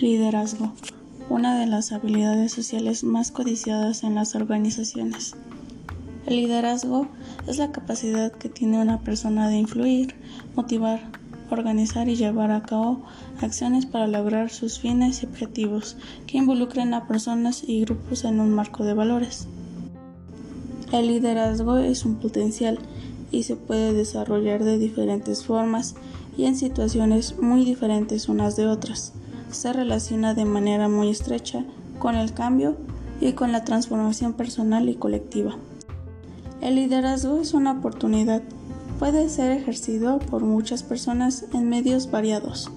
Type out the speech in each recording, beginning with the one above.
Liderazgo, una de las habilidades sociales más codiciadas en las organizaciones. El liderazgo es la capacidad que tiene una persona de influir, motivar, organizar y llevar a cabo acciones para lograr sus fines y objetivos que involucren a personas y grupos en un marco de valores. El liderazgo es un potencial y se puede desarrollar de diferentes formas y en situaciones muy diferentes unas de otras. Se relaciona de manera muy estrecha con el cambio y con la transformación personal y colectiva. El liderazgo es una oportunidad. Puede ser ejercido por muchas personas en medios variados,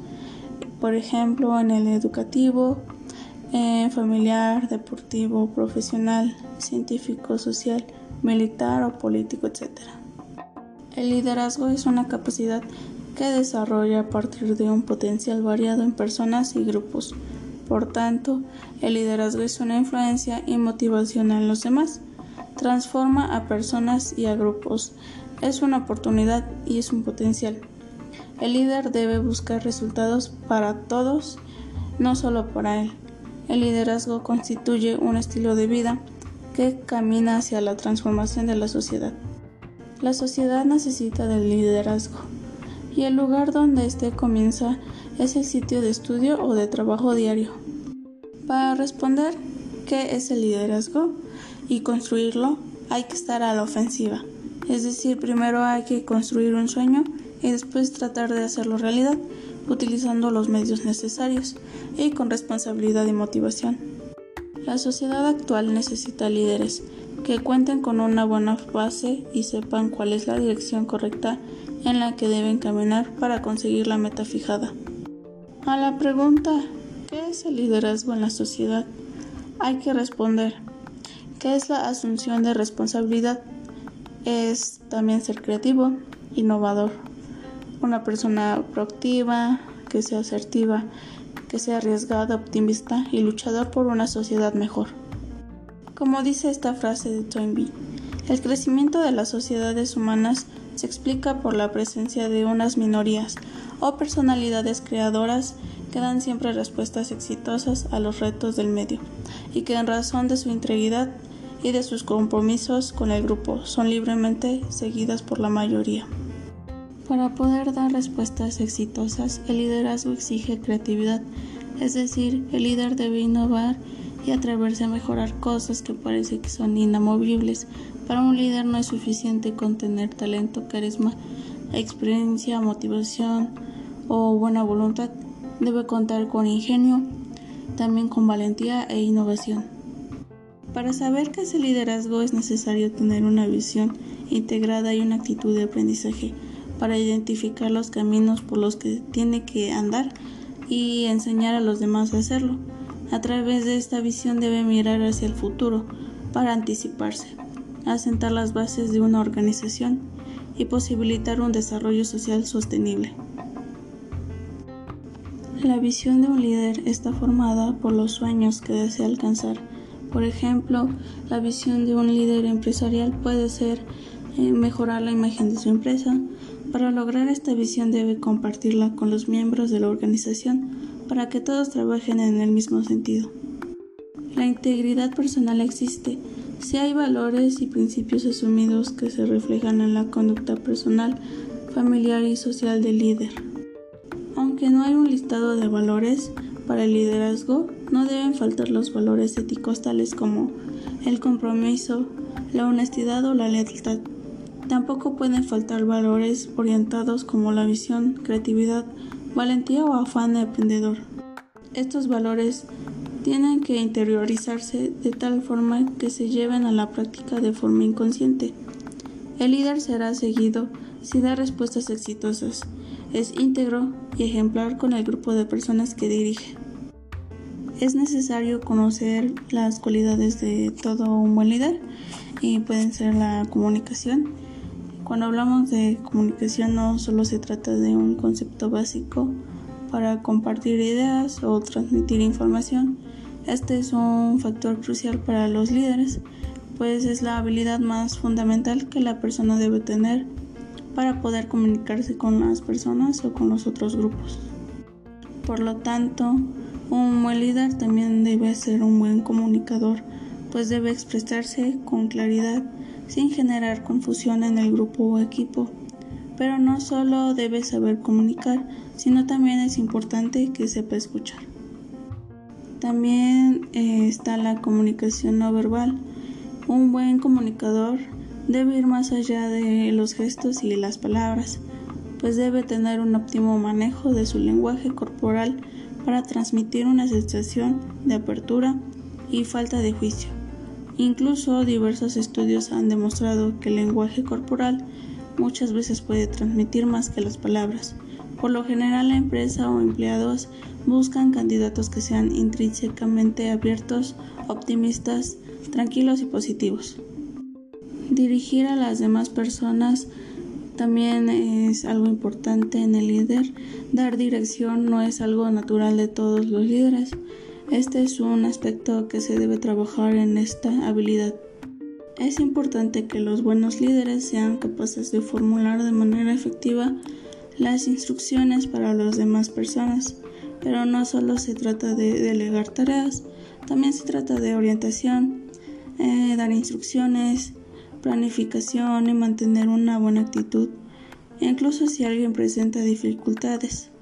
por ejemplo en el educativo, familiar, deportivo, profesional, científico, social, militar o político, etc. El liderazgo es una capacidad que desarrolla a partir de un potencial variado en personas y grupos. Por tanto, el liderazgo es una influencia y motivación en los demás. Transforma a personas y a grupos. Es una oportunidad y es un potencial. El líder debe buscar resultados para todos, no solo para él. El liderazgo constituye un estilo de vida que camina hacia la transformación de la sociedad. La sociedad necesita del liderazgo y el lugar donde éste comienza es el sitio de estudio o de trabajo diario. Para responder qué es el liderazgo y construirlo hay que estar a la ofensiva, es decir, primero hay que construir un sueño y después tratar de hacerlo realidad utilizando los medios necesarios y con responsabilidad y motivación. La sociedad actual necesita líderes que cuenten con una buena base y sepan cuál es la dirección correcta en la que deben caminar para conseguir la meta fijada. A la pregunta ¿qué es el liderazgo en la sociedad? hay que responder ¿qué es la asunción de responsabilidad? Es también ser creativo, innovador, una persona proactiva, que sea asertiva, que sea arriesgada, optimista y luchador por una sociedad mejor. Como dice esta frase de Toynbee, el crecimiento de las sociedades humanas se explica por la presencia de unas minorías o personalidades creadoras que dan siempre respuestas exitosas a los retos del medio y que en razón de su integridad y de sus compromisos con el grupo son libremente seguidas por la mayoría. Para poder dar respuestas exitosas, el liderazgo exige creatividad, es decir, el líder debe innovar y atreverse a mejorar cosas que parece que son inamovibles. Para un líder no es suficiente con tener talento, carisma, experiencia, motivación o buena voluntad. Debe contar con ingenio, también con valentía e innovación. Para saber qué es el liderazgo es necesario tener una visión integrada y una actitud de aprendizaje para identificar los caminos por los que tiene que andar y enseñar a los demás a hacerlo. A través de esta visión debe mirar hacia el futuro para anticiparse, asentar las bases de una organización y posibilitar un desarrollo social sostenible. La visión de un líder está formada por los sueños que desea alcanzar. Por ejemplo, la visión de un líder empresarial puede ser eh, mejorar la imagen de su empresa. Para lograr esta visión debe compartirla con los miembros de la organización para que todos trabajen en el mismo sentido. La integridad personal existe si hay valores y principios asumidos que se reflejan en la conducta personal, familiar y social del líder. Aunque no hay un listado de valores para el liderazgo, no deben faltar los valores éticos tales como el compromiso, la honestidad o la lealtad. Tampoco pueden faltar valores orientados como la visión, creatividad, valentía o afán de aprendedor. Estos valores tienen que interiorizarse de tal forma que se lleven a la práctica de forma inconsciente. El líder será seguido si da respuestas exitosas, es íntegro y ejemplar con el grupo de personas que dirige. Es necesario conocer las cualidades de todo un buen líder y pueden ser la comunicación, cuando hablamos de comunicación no solo se trata de un concepto básico para compartir ideas o transmitir información. Este es un factor crucial para los líderes, pues es la habilidad más fundamental que la persona debe tener para poder comunicarse con las personas o con los otros grupos. Por lo tanto, Un buen líder también debe ser un buen comunicador, pues debe expresarse con claridad sin generar confusión en el grupo o equipo. Pero no solo debe saber comunicar, sino también es importante que sepa escuchar. También eh, está la comunicación no verbal. Un buen comunicador debe ir más allá de los gestos y las palabras, pues debe tener un óptimo manejo de su lenguaje corporal para transmitir una sensación de apertura y falta de juicio. Incluso diversos estudios han demostrado que el lenguaje corporal muchas veces puede transmitir más que las palabras. Por lo general la empresa o empleados buscan candidatos que sean intrínsecamente abiertos, optimistas, tranquilos y positivos. Dirigir a las demás personas también es algo importante en el líder. Dar dirección no es algo natural de todos los líderes. Este es un aspecto que se debe trabajar en esta habilidad. Es importante que los buenos líderes sean capaces de formular de manera efectiva las instrucciones para las demás personas, pero no solo se trata de delegar tareas, también se trata de orientación, eh, dar instrucciones, planificación y mantener una buena actitud, incluso si alguien presenta dificultades.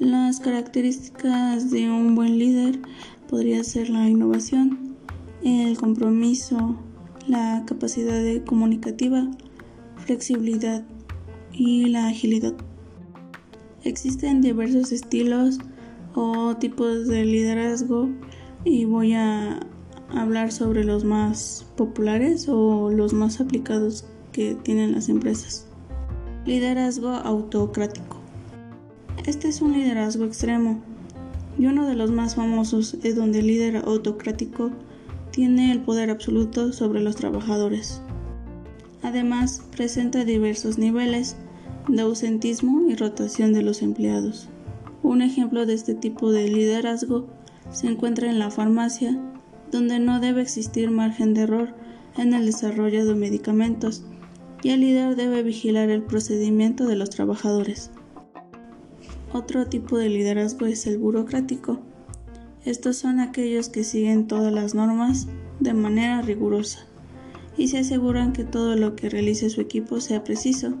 Las características de un buen líder podría ser la innovación, el compromiso, la capacidad comunicativa, flexibilidad y la agilidad. Existen diversos estilos o tipos de liderazgo y voy a hablar sobre los más populares o los más aplicados que tienen las empresas. Liderazgo autocrático. Este es un liderazgo extremo y uno de los más famosos es donde el líder autocrático tiene el poder absoluto sobre los trabajadores. Además, presenta diversos niveles de ausentismo y rotación de los empleados. Un ejemplo de este tipo de liderazgo se encuentra en la farmacia, donde no debe existir margen de error en el desarrollo de medicamentos y el líder debe vigilar el procedimiento de los trabajadores. Otro tipo de liderazgo es el burocrático. Estos son aquellos que siguen todas las normas de manera rigurosa y se aseguran que todo lo que realice su equipo sea preciso.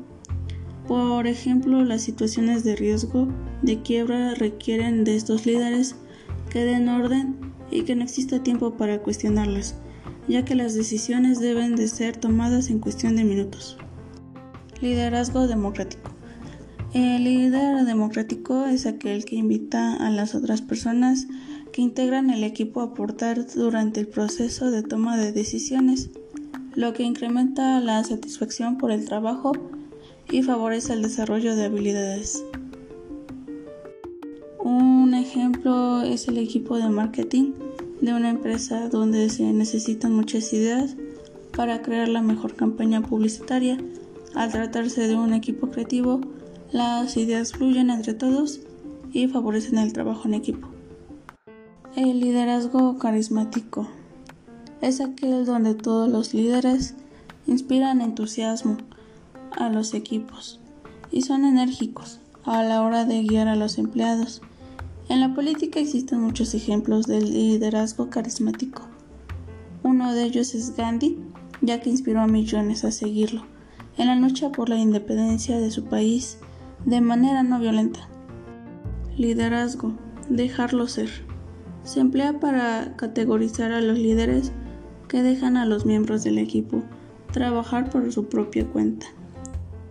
Por ejemplo, las situaciones de riesgo de quiebra requieren de estos líderes que den orden y que no exista tiempo para cuestionarlas, ya que las decisiones deben de ser tomadas en cuestión de minutos. Liderazgo democrático. El líder democrático es aquel que invita a las otras personas que integran el equipo a aportar durante el proceso de toma de decisiones, lo que incrementa la satisfacción por el trabajo y favorece el desarrollo de habilidades. Un ejemplo es el equipo de marketing de una empresa donde se necesitan muchas ideas para crear la mejor campaña publicitaria. Al tratarse de un equipo creativo, las ideas fluyen entre todos y favorecen el trabajo en equipo. El liderazgo carismático es aquel donde todos los líderes inspiran entusiasmo a los equipos y son enérgicos a la hora de guiar a los empleados. En la política existen muchos ejemplos del liderazgo carismático. Uno de ellos es Gandhi, ya que inspiró a millones a seguirlo en la lucha por la independencia de su país de manera no violenta. Liderazgo, dejarlo ser. Se emplea para categorizar a los líderes que dejan a los miembros del equipo trabajar por su propia cuenta.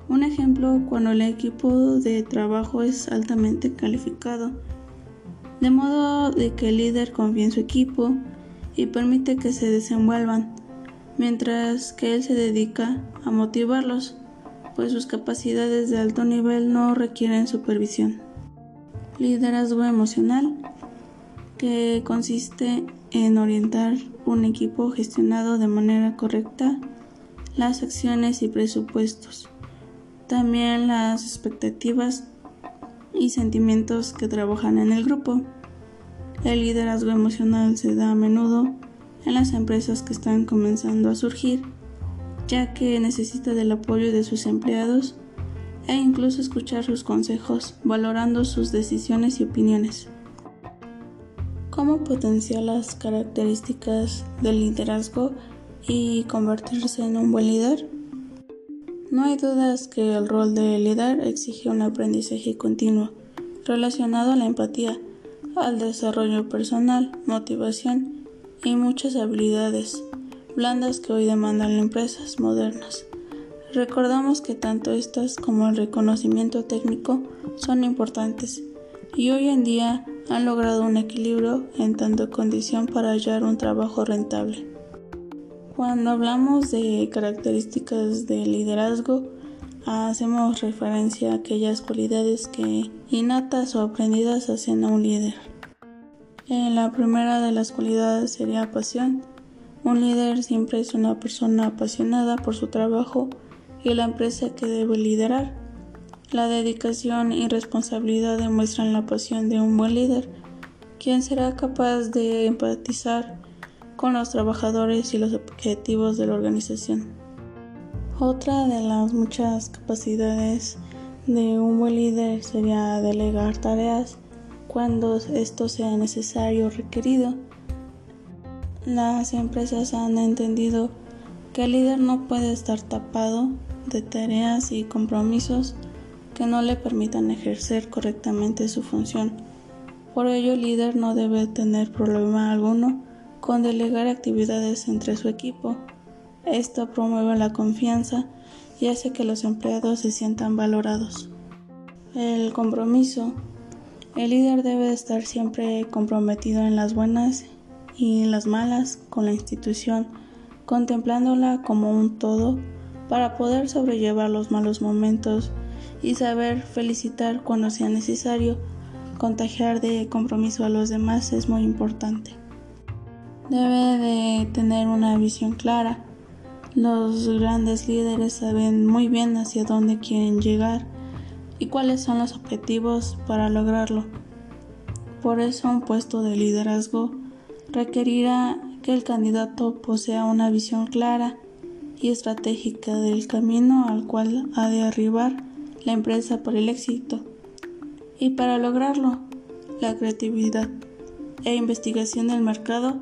Un ejemplo cuando el equipo de trabajo es altamente calificado, de modo de que el líder confía en su equipo y permite que se desenvuelvan, mientras que él se dedica a motivarlos pues sus capacidades de alto nivel no requieren supervisión. Liderazgo emocional, que consiste en orientar un equipo gestionado de manera correcta las acciones y presupuestos, también las expectativas y sentimientos que trabajan en el grupo. El liderazgo emocional se da a menudo en las empresas que están comenzando a surgir ya que necesita del apoyo de sus empleados e incluso escuchar sus consejos, valorando sus decisiones y opiniones. ¿Cómo potenciar las características del liderazgo y convertirse en un buen líder? No hay dudas que el rol de líder exige un aprendizaje continuo relacionado a la empatía, al desarrollo personal, motivación y muchas habilidades blandas que hoy demandan las empresas modernas. Recordamos que tanto estas como el reconocimiento técnico son importantes y hoy en día han logrado un equilibrio en tanto condición para hallar un trabajo rentable. Cuando hablamos de características de liderazgo, hacemos referencia a aquellas cualidades que innatas o aprendidas hacen a un líder. En la primera de las cualidades sería pasión. Un líder siempre es una persona apasionada por su trabajo y la empresa que debe liderar. La dedicación y responsabilidad demuestran la pasión de un buen líder, quien será capaz de empatizar con los trabajadores y los objetivos de la organización. Otra de las muchas capacidades de un buen líder sería delegar tareas cuando esto sea necesario o requerido. Las empresas han entendido que el líder no puede estar tapado de tareas y compromisos que no le permitan ejercer correctamente su función. Por ello, el líder no debe tener problema alguno con delegar actividades entre su equipo. Esto promueve la confianza y hace que los empleados se sientan valorados. El compromiso. El líder debe estar siempre comprometido en las buenas y las malas con la institución, contemplándola como un todo para poder sobrellevar los malos momentos y saber felicitar cuando sea necesario. Contagiar de compromiso a los demás es muy importante. Debe de tener una visión clara. Los grandes líderes saben muy bien hacia dónde quieren llegar y cuáles son los objetivos para lograrlo. Por eso un puesto de liderazgo requerirá que el candidato posea una visión clara y estratégica del camino al cual ha de arribar la empresa por el éxito. Y para lograrlo, la creatividad e investigación del mercado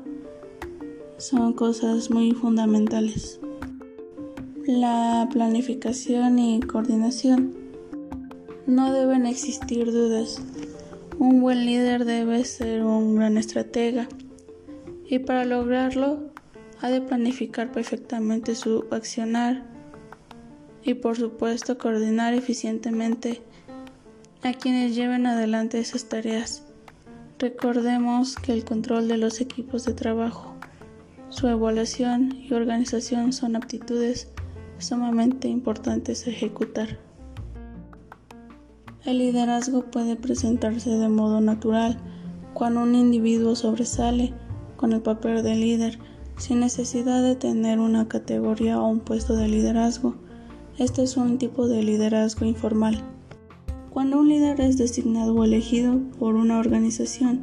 son cosas muy fundamentales. La planificación y coordinación. No deben existir dudas. Un buen líder debe ser un gran estratega y para lograrlo ha de planificar perfectamente su accionar y por supuesto coordinar eficientemente a quienes lleven adelante esas tareas. Recordemos que el control de los equipos de trabajo, su evaluación y organización son aptitudes sumamente importantes a ejecutar. El liderazgo puede presentarse de modo natural cuando un individuo sobresale con el papel de líder sin necesidad de tener una categoría o un puesto de liderazgo. Este es un tipo de liderazgo informal. Cuando un líder es designado o elegido por una organización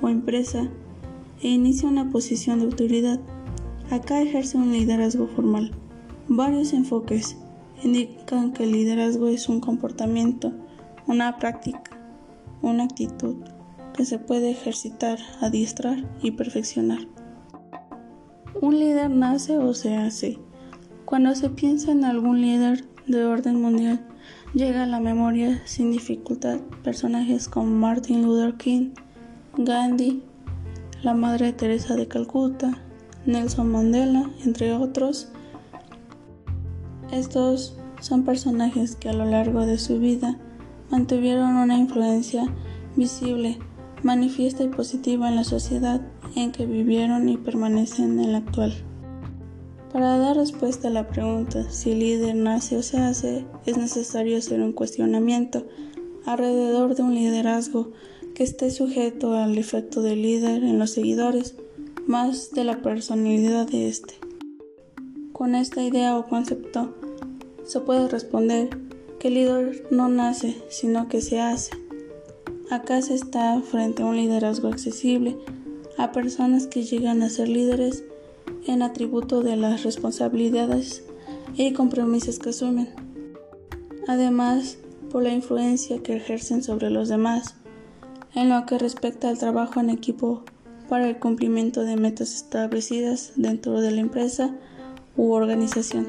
o empresa e inicia una posición de autoridad, acá ejerce un liderazgo formal. Varios enfoques indican que el liderazgo es un comportamiento, una práctica, una actitud que se puede ejercitar, adiestrar y perfeccionar. Un líder nace o se hace. Cuando se piensa en algún líder de orden mundial, llega a la memoria sin dificultad personajes como Martin Luther King, Gandhi, la Madre Teresa de Calcuta, Nelson Mandela, entre otros. Estos son personajes que a lo largo de su vida mantuvieron una influencia visible, manifiesta y positiva en la sociedad en que vivieron y permanecen en la actual. Para dar respuesta a la pregunta si el líder nace o se hace, es necesario hacer un cuestionamiento alrededor de un liderazgo que esté sujeto al efecto del líder en los seguidores, más de la personalidad de éste. Con esta idea o concepto, se puede responder que el líder no nace, sino que se hace. Acá se está frente a un liderazgo accesible a personas que llegan a ser líderes en atributo de las responsabilidades y compromisos que asumen. Además, por la influencia que ejercen sobre los demás en lo que respecta al trabajo en equipo para el cumplimiento de metas establecidas dentro de la empresa u organización.